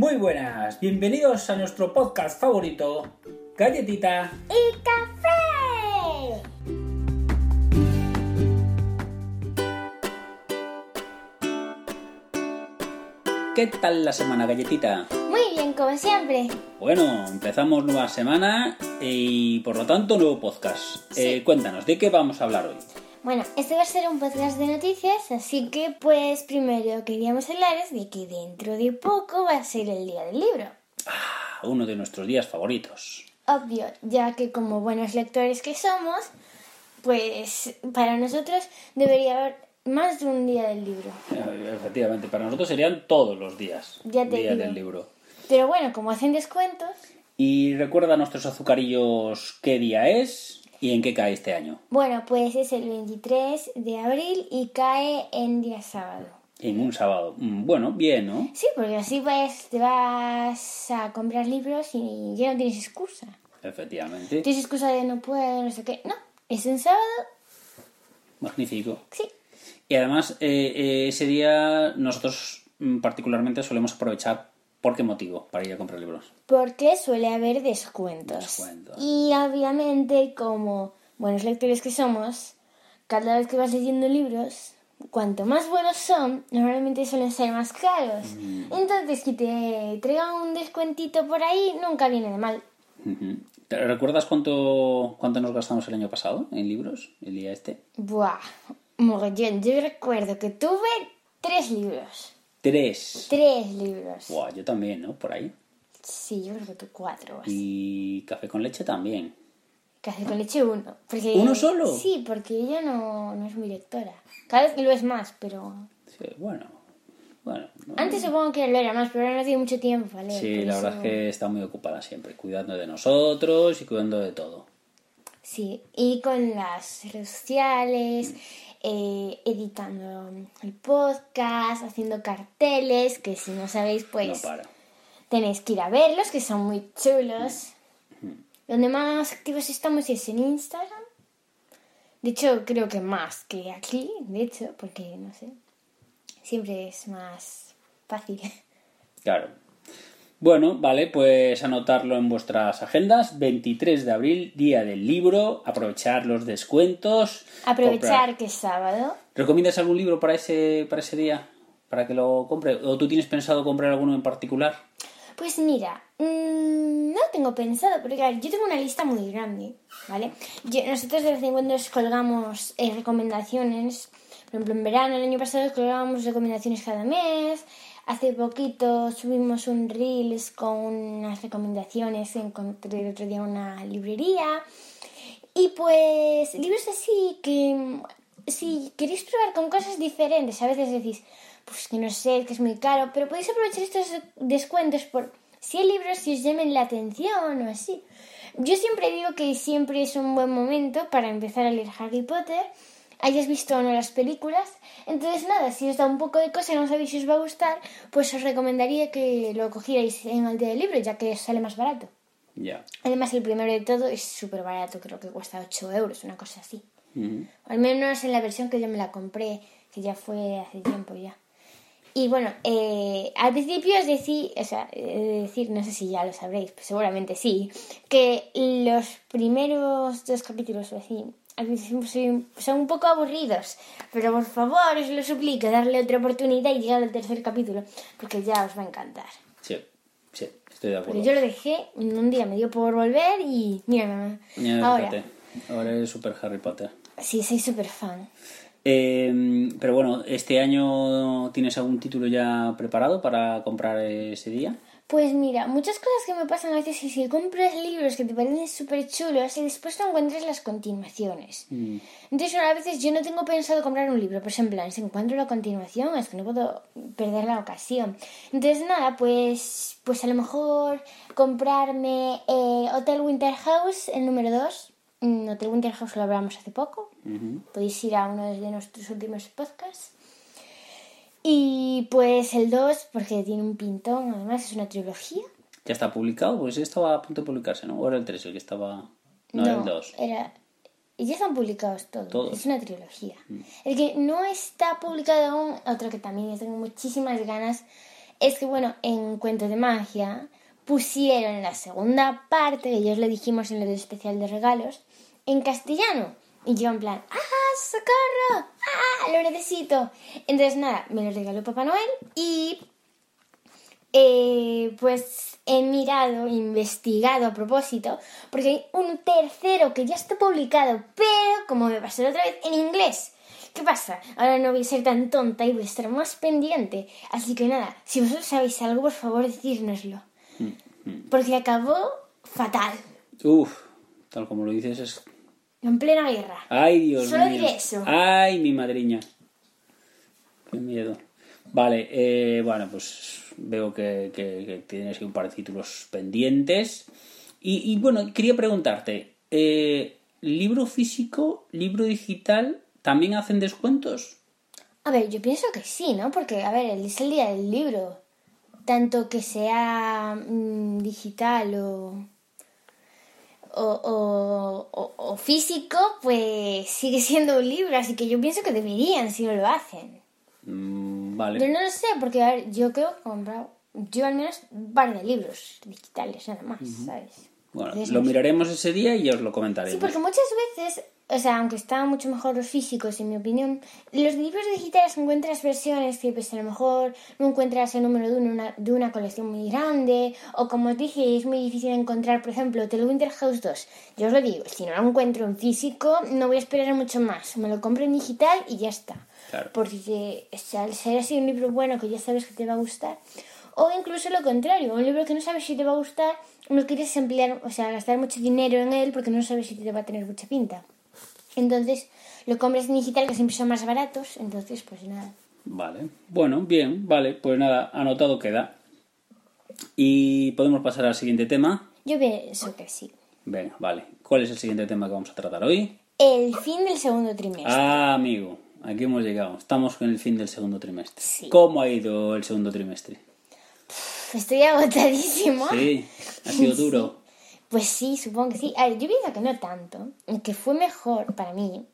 Muy buenas, bienvenidos a nuestro podcast favorito, Galletita. y café. ¿Qué tal la semana, Galletita? Muy bien, como siempre. Bueno, empezamos nueva semana y por lo tanto nuevo podcast. Eh, cuéntanos, ¿de qué vamos a hablar hoy? Bueno, este va a ser un podcast de noticias, así que pues primero queríamos hablaros de que dentro de poco va a ser el día del libro. Ah, uno de nuestros días favoritos. Obvio, ya que como buenos lectores que somos, pues para nosotros debería haber más de un día del libro. Eh, Efectivamente, para nosotros serían todos los días. Ya te día digo. del libro. Pero bueno, como hacen descuentos, Y recuerda a nuestros azucarillos qué día es y en qué cae este año. bueno, pues es el 23 de abril y cae en día sábado. En un sábado. Mm, Bueno, bien, ¿no? Sí, porque así pues te vas a comprar libros y ya no tienes excusa. Efectivamente. Tienes excusa de no puedo, no sé qué. No, es un sábado, Magnífico. sí. Y además, eh, eh, ese día nosotros mm, particularmente solemos aprovechar. ¿Por qué motivo? Para ir a comprar libros. Porque suele haber descuentos. Descuentos. Y obviamente, como buenos lectores que somos, cada vez que vas leyendo libros, cuanto más buenos son, normalmente suelen ser más caros. Mm. Entonces, que te traigan un descuentito por ahí, nunca viene de mal. ¿Te ¿Recuerdas cuánto, cuánto nos gastamos el año pasado en libros? El día este. Buah, mogollón. Yo recuerdo que tuve tres libros. Tres. Tres libros. Buah, yo también, ¿no? Por ahí. Sí, yo creo que tú cuatro. o así. Y café con leche también. Café con leche uno. Porque, ¿Uno solo? Sí, porque ella no, no es mi lectora. Cada vez lo es más, pero... Sí, bueno. Bueno. no- Antes supongo que lo era más, pero ahora no tiene mucho tiempo. Sí, por la eso- verdad es que está muy ocupada siempre, cuidando de nosotros y cuidando de todo. Sí, y con las redes sociales, eh, editando el podcast, haciendo carteles, que si no sabéis, pues tenéis que ir a verlos, que son muy chulos. Donde más activos estamos es en Instagram. De hecho, creo que más que aquí, de hecho, porque no sé, siempre es más fácil. Claro. Bueno, vale, pues anotarlo en vuestras agendas. 23 de abril, día del libro. Aprovechar los descuentos. Aprovechar comprar. que es sábado. ¿Recomiendas algún libro para ese, para ese día? Para que lo compre. ¿O tú tienes pensado comprar alguno en particular? Pues mira, mm, no tengo pensado, porque yo tengo una lista muy grande, ¿vale? Yo- nosotros de vez en cuando os colgamos eh, recomendaciones, por ejemplo, en verano, el año pasado colgábamos recomendaciones cada mes, hace poquito subimos un Reels con unas recomendaciones, encontré el otro día una librería, y pues libros así que si queréis probar con cosas diferentes, a veces decís, pues que no sé, que es muy caro, pero podéis aprovechar estos descuentos por si hay libros que os llamen la atención o así. Yo siempre digo que siempre es un buen momento para empezar a leer Harry Potter, hayas visto o no las películas. Entonces nada, si os da un poco de cosa y no sabéis si os va a gustar, pues os recomendaría que lo cogierais en el día del libro, ya que os sale más barato. Ya. Además, el primero de todo es súper barato, creo que cuesta 8 euros, una cosa así. Ujú. Al menos en la versión que yo me la compré, que ya fue hace tiempo ya. Y bueno, eh, al principio os decí, o sea, de decir, no sé si ya lo sabréis, pues seguramente sí, que los primeros dos capítulos o así, al principio son, un poco aburridos, pero por favor, os lo suplico, darle otra oportunidad y llegar al tercer capítulo, porque ya os va a encantar. Sí, sí, estoy de acuerdo. Yo lo dejé, un día me dio por volver y mira, mamá, ahora, fíjate, ahora eres super Harry Potter. sí, soy súper fan. Eh, pero bueno, ¿este año tienes algún título ya preparado para comprar ese día? Pues mira, muchas cosas que me pasan a veces es que compras libros que te parecen súper chulos y después no encuentras las continuaciones. Mm. Entonces a veces yo no tengo pensado comprar un libro, pero es en plan, si encuentro la continuación es que no puedo perder la ocasión. Entonces nada, pues, pues a lo mejor comprarme eh, Hotel Winter House, el número 2. Mm, Hotel Winter House lo hablamos hace poco. Podéis ir a uno de nuestros últimos podcasts. Y pues el 2, porque tiene un pintón, además es una trilogía. ¿Ya está publicado? Pues estaba a punto de publicarse, ¿no? ¿O era el 3 el que estaba...? No, era el 2. Era... Y ya están publicados todos. Todos. Mm. Es una trilogía. El que no está publicado aún, otro que también tengo muchísimas ganas, es que, bueno, en Cuento de Magia pusieron la segunda parte, que ya os lo dijimos en el especial de regalos, en castellano. Y yo en plan, ¡ah, socorro! ¡ah, lo necesito! Entonces nada, me lo regaló Papá Noel y eh, pues he mirado, investigado a propósito, porque hay un tercero que ya está publicado, pero como me pasó la otra vez, en inglés. ¿Qué pasa? Ahora no voy a ser tan tonta y voy a estar más pendiente. Así que nada, si vosotros sabéis algo, por favor, decírnoslo. Porque acabó fatal. Uf, tal como lo dices, es. En plena guerra. Ay, Dios Solo mío. diré eso. Ay, mi madriña. Qué miedo. Vale, eh, bueno, pues veo que, que- que tienes ahí un par de títulos pendientes. Y, y, bueno, quería preguntarte: eh, ¿libro físico, libro digital, también hacen descuentos? A ver, yo pienso que sí, ¿no? Porque, a ver, es el día del libro. Tanto que sea mm, digital o, o, o, físico, pues sigue siendo un libro. Así que yo pienso que deberían si no lo hacen. Mm, Yo vale. no lo sé, porque, a ver, yo creo que he comprado, yo al menos, un par de libros digitales, nada más, ¿sabes? Bueno, Entonces, lo miraremos ese día y ya os lo comentaremos. Sí, porque muchas veces, o sea, aunque están mucho mejor los físicos, en mi opinión, los libros digitales encuentras versiones que pues a lo mejor no encuentras el número de una, de una colección muy grande, o como os dije, es muy difícil encontrar, por ejemplo, The Winter House 2. Yo os lo digo, si no lo encuentro en físico, no voy a esperar mucho más. Me lo compro en digital y ya está. Claro. Porque o sea, al ser así un libro bueno que ya sabes que te va a gustar, o incluso lo contrario, un libro que no sabes si te va a gustar, no quieres emplear, o sea, gastar mucho dinero en él porque no sabes si te va a tener mucha pinta. Entonces, lo compras en digital que siempre son más baratos, entonces pues nada. Vale. Bueno, bien, vale. Pues nada, anotado queda. Y podemos pasar al siguiente tema. Yo pienso que sí. Venga, vale. ¿Cuál es el siguiente tema que vamos a tratar hoy? El fin del segundo trimestre. Ah, amigo, aquí hemos llegado. Estamos con el fin del segundo trimestre. Sí. ¿Cómo ha ido el segundo trimestre? Estoy agotadísimo. Sí, ha sido duro. Pues sí, supongo que sí. A ver, yo pienso que no tanto, que fue mejor para mí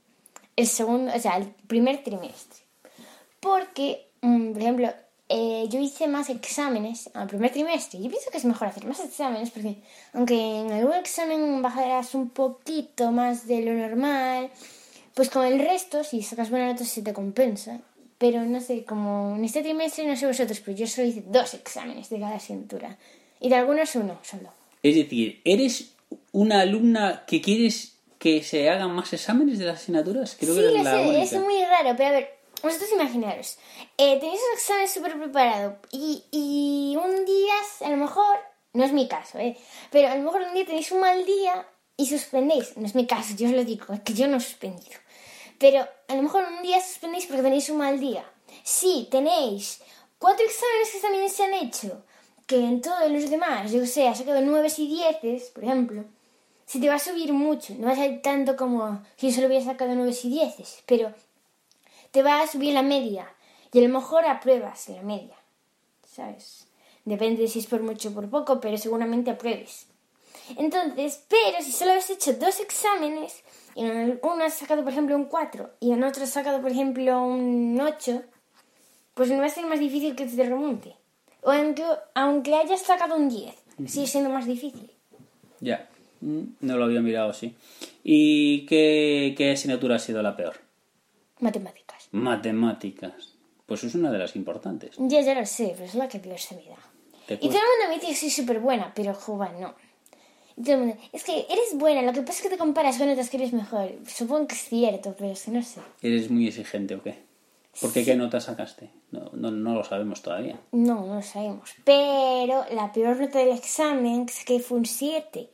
el segundo, o sea, el primer trimestre. Porque, mm, por ejemplo, eh, yo hice más exámenes al primer trimestre. Yo pienso que es mejor hacer más exámenes porque, aunque en algún examen bajarás un poquito más de lo normal, pues con el resto, si sacas buenas notas, se te compensa. Pero no sé, como en este trimestre, no sé vosotros, pero yo solo hice dos exámenes de cada asignatura. Y de algunos uno solo. Es decir, ¿eres una alumna que quieres que se hagan más exámenes de las asignaturas? Creo sí, que eres la sé, es muy raro, pero a ver, vosotros imaginaros, eh, tenéis un examen súper preparado y, y un día, a lo mejor, no es mi caso, eh, pero a lo mejor un día tenéis un mal día y suspendéis, no es mi caso, yo os lo digo, es que yo no he suspendido, pero a lo mejor un día suspendéis porque tenéis un mal día. Si tenéis cuatro exámenes que también se han hecho, que en todos los demás, yo sé, has sacado nueves y dieces, por ejemplo, se te va a subir mucho, no va a ser tanto como si solo hubieras sacado nueves y dieces, pero te va a subir la media y a lo mejor apruebas la media, ¿sabes? Depende de si es por mucho o por poco, pero seguramente apruebes. Entonces, pero si solo has hecho dos exámenes y en uno has sacado, por ejemplo, un 4 y en otro has sacado, por ejemplo, un 8, pues no va a ser más difícil que te remonte. O aunque, aunque hayas sacado un 10, sigue siendo más difícil. Ya, Mm, no lo había mirado así. ¿Y qué, qué asignatura ha sido la peor? Matemáticas. Matemáticas. Pues es una de las importantes. Ya, ya lo sé, pero es la que peor se me da. Y todo el mundo me dice que soy súper buena, pero joven, no. Y todo el mundo, es que eres buena, lo que pasa es que te comparas con otras que eres mejor. Supongo que es cierto, pero es que no sé. ¿Eres muy exigente o qué? ¿Por qué qué nota sacaste? No, no, no lo sabemos todavía. No, no lo sabemos. Pero la peor nota del examen que saqué fue un 7.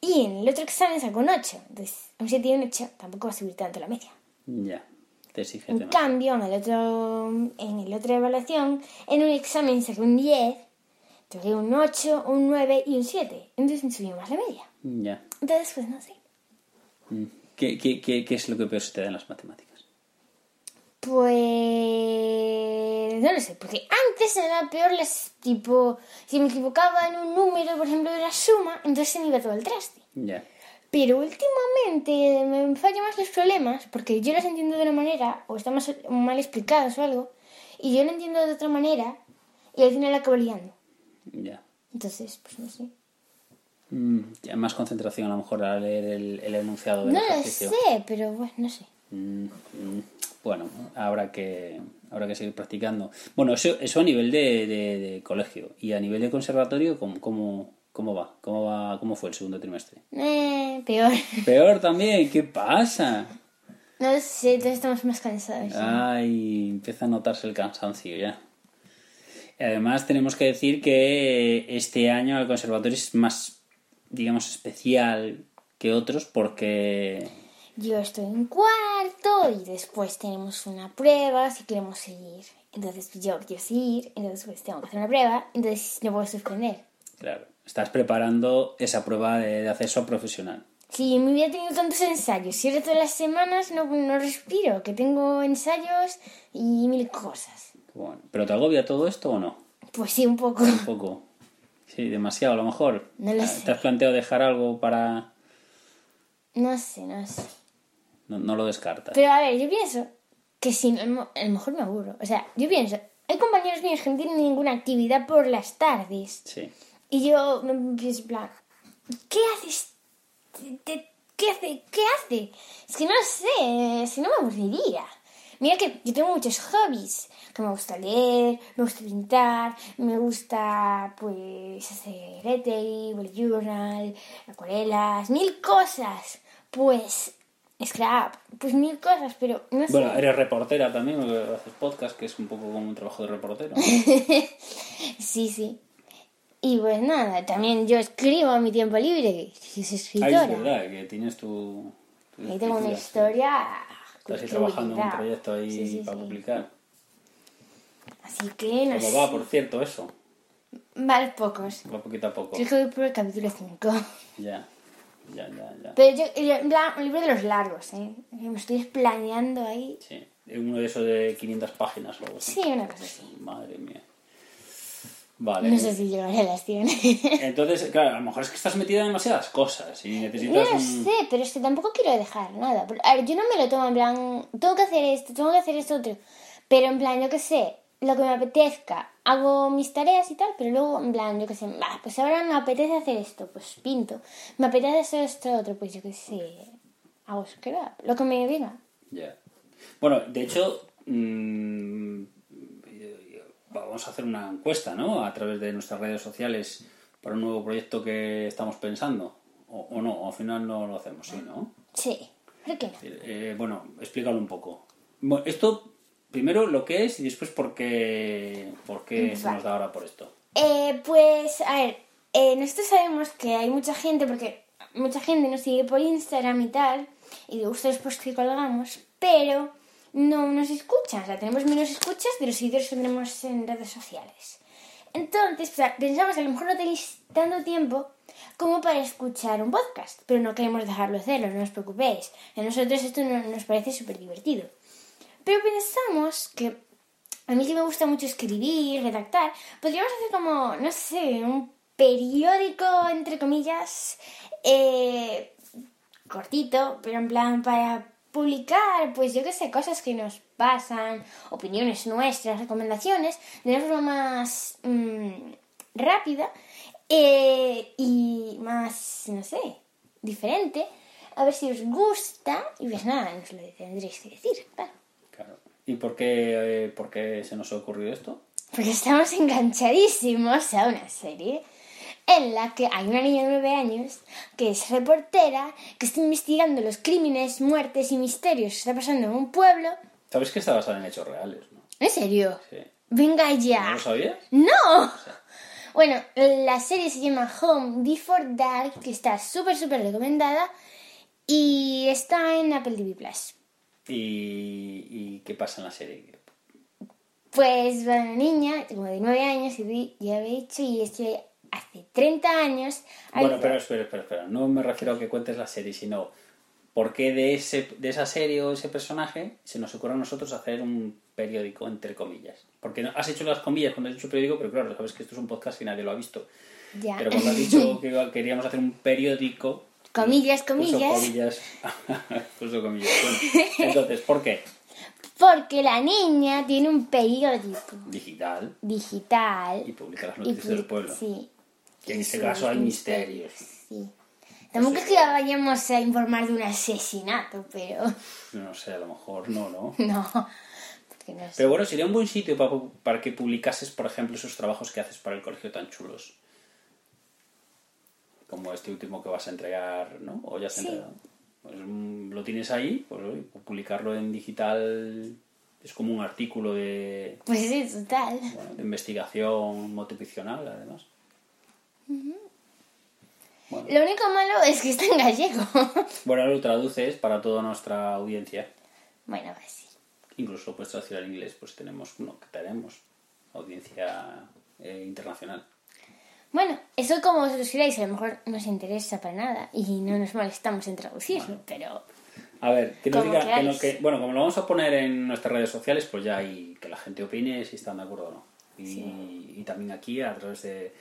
Y en el otro examen sacó un 8. Entonces, un 7 y un 8 tampoco va a subir tanto la media. Ya, te exiges En demasiado. cambio, en el otro, en la otra evaluación, en un examen saqué un 10, saqué un 8, un 9 y un 7. Entonces subió más la media. Ya. Entonces, pues no sé. Mm. ¿Qué, qué, qué, qué es lo que peor se te da en las matemáticas? Pues no lo sé, porque antes daba peor las tipo, si me equivocaba en un número, por ejemplo, de la suma, entonces se me iba todo el traste. Ya. Pero últimamente me fallan más los problemas, porque yo los entiendo de una manera, o están más mal explicados o algo, y yo lo entiendo de otra manera, y al final acabo liando. Ya. Entonces, pues no sé. Mm, más concentración a lo mejor al leer el, el enunciado del No lo ejercicio. sé, pero bueno, no sé. Mm, mm, Bueno, habrá que, habrá que seguir practicando. Bueno, eso, eso a nivel de, de- de colegio. Y a nivel de conservatorio, ¿cómo, cómo, cómo va? ¿Cómo va? ¿Cómo fue el segundo trimestre? Eh, peor. Peor también, ¿qué pasa? No sé, todos estamos más cansados. Ay, empieza a notarse el cansancio ya. Y además tenemos que decir que este año el conservatorio es más, digamos, especial que otros porque... Yo estoy en cuarto y después tenemos una prueba si queremos seguir. Entonces yo quiero seguir, entonces pues tengo que hacer una prueba, entonces no puedo suspender. Claro, estás preparando esa prueba de, de acceso a profesional. Si me hubiera tenido tantos ensayos, y ahora todas las semanas no, no respiro, que tengo ensayos y mil cosas. Bueno, ¿Pero te agobia todo esto o no? Pues sí, un poco. Un poco. Sí, demasiado a lo mejor. No lo Ah, sé. ¿Te has planteado dejar algo para...? No sé, no sé. No, no lo descartas. Pero a ver, yo pienso que si no, a lo mejor me aburro. O sea, yo pienso, hay compañeros míos que no tienen ninguna actividad por las tardes. Sí. Y yo me pienso en plan, ¿qué haces? ¿Qué hace? ¿Qué hace? Es que no sé, si no me aburriría. Mira que yo tengo muchos hobbies, que me gusta leer, me gusta pintar, me gusta pues hacer lettering, journal, acuarelas, mil cosas. Pues scrap, pues mil cosas, pero no sé. Bueno, eres reportera también, porque haces podcast, que es un poco como un trabajo de reportero. Sí, sí. Y pues nada, también yo escribo en mi tiempo libre, que soy Ah, escritora. es verdad, que tienes tu... tu Ahí tengo una historia. Estás ahí trabajando en un proyecto ahí Sí, sí, para sí. publicar. Así que no ¿Cómo sé. va, por cierto, eso? Vale, pocos. Va poquito a poco. Creo que voy por el capítulo 5. Ya, ya, ya, ya. Pero yo, yo- en plan, un libro de los largos, ¿eh? Me estoy planeando ahí. Sí, uno de esos de 500 páginas o algo así. Sí, una cosa así. Madre mía. Vale. No sé si llegaré a las 100. Entonces, claro, a lo mejor es que estás metida en demasiadas cosas y No necesitas lo un... sé, pero es que tampoco quiero dejar nada. A ver, yo no me lo tomo en plan, tengo que hacer esto, tengo que hacer esto otro. Pero en plan, yo qué sé, lo que me apetezca, hago mis tareas y tal, pero luego en plan, yo qué sé, "Bah, pues ahora me apetece hacer esto, pues pinto. Me apetece hacer esto otro, pues yo qué sé, hago scrap, lo que me diga. Ya. Bueno, de hecho, mm, vamos a hacer una encuesta, ¿no? A través de nuestras redes sociales para un nuevo proyecto que estamos pensando. O, o no, o al final no lo hacemos, sí, ¿no? Sí, ¿por qué no? Eh, bueno, explícalo un poco. Bueno, esto, primero lo que es y después por qué, por qué se nos da ahora por esto. Eh, pues, a ver, eh, nosotros sabemos que hay mucha gente, porque mucha gente nos sigue por Instagram y tal, y le gusta los posts que colgamos, pero no nos escuchan, o sea, tenemos menos escuchas de los seguidores que tenemos en redes sociales. Entonces, pues, pensamos que a lo mejor no tenéis tanto tiempo como para escuchar un podcast, pero no queremos dejarlo de hacerlo, no os preocupéis. A nosotros esto no- nos parece súper divertido. Pero pensamos que a mí que me gusta mucho escribir, redactar, podríamos hacer como, no sé, un periódico, entre comillas, eh, cortito, pero en plan para publicar, pues yo qué sé, cosas que nos pasan, opiniones nuestras, recomendaciones, de una forma más mm, rápida eh, y más, no sé, diferente. A ver si os gusta y pues nada, nos lo tendréis que decir, claro. ¿Y por qué, eh, por qué se nos ha ocurrido esto? Porque estamos enganchadísimos a una serie en la que hay una niña de 9 años que es reportera, que está investigando los crímenes, muertes y misterios que está pasando en un pueblo. Sabes que está basada en hechos reales, ¿no? ¿En serio? Sí. Venga ¿No ya. lo sabías? ¡No! Bueno, la serie se llama Home Before Dark, que está súper, súper recomendada y está en Apple TV Plus. ¿Y, y qué pasa en la serie? Pues va una niña, como de 9 años, y ya había dicho, y estoy hace 30 años. Bueno, pero espera, espera, espera. No me refiero a que cuentes la serie, sino por qué de, ese, de esa serie o ese personaje se nos ocurre a nosotros hacer un periódico, entre comillas. Porque has hecho las comillas cuando has hecho periódico, pero claro, sabes que esto es un podcast y nadie lo ha visto. Ya. Pero cuando has dicho que queríamos hacer un periódico... Comillas, puso comillas. puso comillas. Bueno, entonces, ¿por qué? Porque la niña tiene un periódico Digital. digital. Y publica las noticias del pueblo. Sí. Que en este caso hay misterios. Sí. Tampoco es que vayamos a informar de un asesinato, pero No sé, a lo mejor no, ¿no? no. Porque no sé. Pero bueno, sería un buen sitio para, para que publicases, por ejemplo, esos trabajos que haces para el colegio tan chulos. Como este último que vas a entregar, ¿no? O ya has Sí. entregado. Pues, mm, lo tienes ahí, pues oye, publicarlo en digital es como un artículo de, Pues sí, total. bueno, de investigación motivacional, además. Bueno, Lo único malo es que está en gallego. bueno, lo traduces para toda nuestra audiencia. bueno, pues sí. Incluso lo puedes traducir al inglés, pues tenemos, no, que tenemos audiencia eh, internacional. Bueno, eso como vosotros queráis, a lo mejor no os interesa para nada y no nos molestamos en traducirlo, pero A ver, que nos diga, que no- que- bueno, como lo vamos a poner en nuestras redes sociales, pues ya hay que la gente opine si están de acuerdo o no. Y, y también aquí, a través de,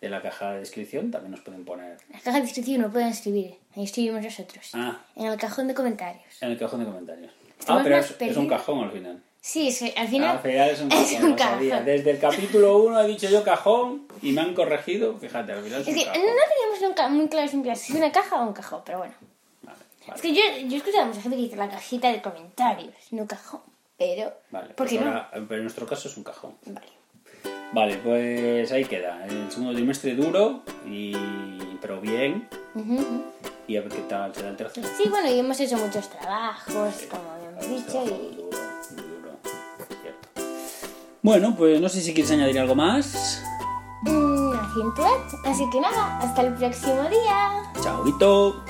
de la caja de descripción, también nos pueden poner las cajas de descripción no pueden escribir, ahí escribimos nosotros. Ah. En el cajón de comentarios. en el cajón de comentarios. Estamos ah, pero es, es un cajón al final. Sí, que al final al final es un es cajón, un. Desde el capítulo 1 he dicho yo cajón y me han corregido. Fíjate, al final es, Es un que no teníamos nunca muy claro si es una caja o un cajón, pero bueno. Vale, vale. Es que yo, yo he escuchado a mucha gente que dice la cajita de comentarios, no cajón, pero... Vale, ¿Por pues qué no? ahora, pero en nuestro caso es un cajón. Vale. Vale, pues ahí queda. El segundo trimestre duro, y, pero bien. Y a ver qué tal será el tercero. Sí, bueno, y hemos hecho muchos trabajos, como habíamos dicho, y... duro. Bueno, pues no sé si quieres añadir algo más. Mm, acentuar. Así que nada, hasta el próximo día. Chao, Vito.